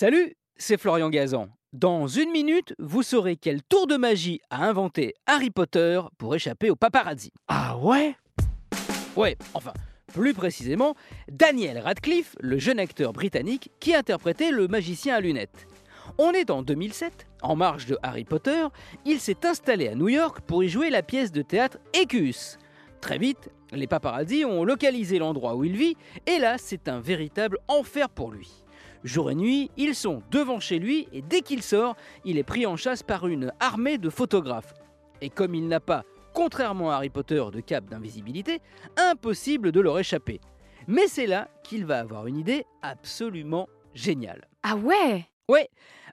Salut, c'est Florian Gazan. Dans une minute, vous saurez quel tour de magie a inventé Harry Potter pour échapper au paparazzi. Ah ouais? Ouais, enfin, plus précisément, Daniel Radcliffe, le jeune acteur britannique qui interprétait le magicien à lunettes. On est en 2007, en marge de Harry Potter, il s'est installé à New York pour y jouer la pièce de théâtre Écus. Très vite, les paparazzi ont localisé l'endroit où il vit, et là, c'est un véritable enfer pour lui. Jour et nuit, ils sont devant chez lui et dès qu'il sort, il est pris en chasse par une armée de photographes. Et comme il n'a pas, contrairement à Harry Potter, de cap d'invisibilité, impossible de leur échapper. Mais c'est là qu'il va avoir une idée absolument géniale. Ah ouais? Ouais,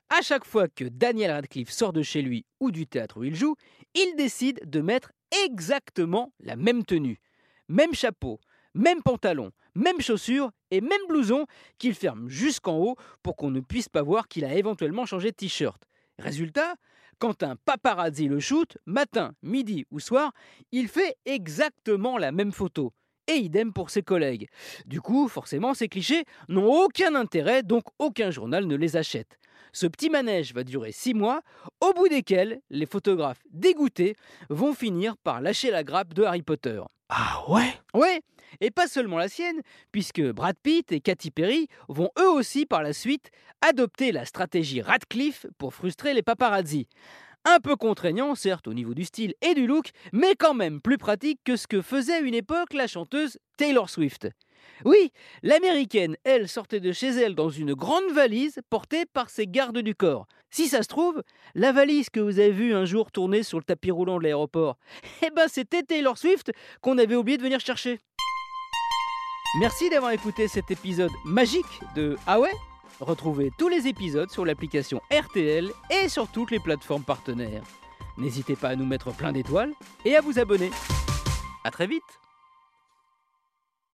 à chaque fois que Daniel Radcliffe sort de chez lui ou du théâtre où il joue, il décide de mettre exactement la même tenue. Même chapeau, même pantalon, même chaussures et même blouson qu'il ferme jusqu'en haut pour qu'on ne puisse pas voir qu'il a éventuellement changé de t-shirt. Résultat, quand un paparazzi le shoot, matin, midi ou soir, il fait exactement la même photo. Et idem pour ses collègues. Du coup, forcément, ces clichés n'ont aucun intérêt, donc aucun journal ne les achète. Ce petit manège va durer six mois, au bout desquels les photographes dégoûtés vont finir par lâcher la grappe de Harry Potter. Ah ouais? Ouais, et pas seulement la sienne, puisque Brad Pitt et Katy Perry vont eux aussi par la suite adopter la stratégie Radcliffe pour frustrer les paparazzi. Un peu contraignant, certes, au niveau du style et du look, mais quand même plus pratique que ce que faisait à une époque la chanteuse Taylor Swift. Oui, l'américaine, elle, sortait de chez elle dans une grande valise portée par ses gardes du corps. Si ça se trouve, la valise que vous avez vue un jour tourner sur le tapis roulant de l'aéroport, eh ben c'était Taylor Swift qu'on avait oublié de venir chercher. Merci d'avoir écouté cet épisode magique de Ah Retrouvez tous les épisodes sur l'application RTL et sur toutes les plateformes partenaires. N'hésitez pas à nous mettre plein d'étoiles et à vous abonner. A très vite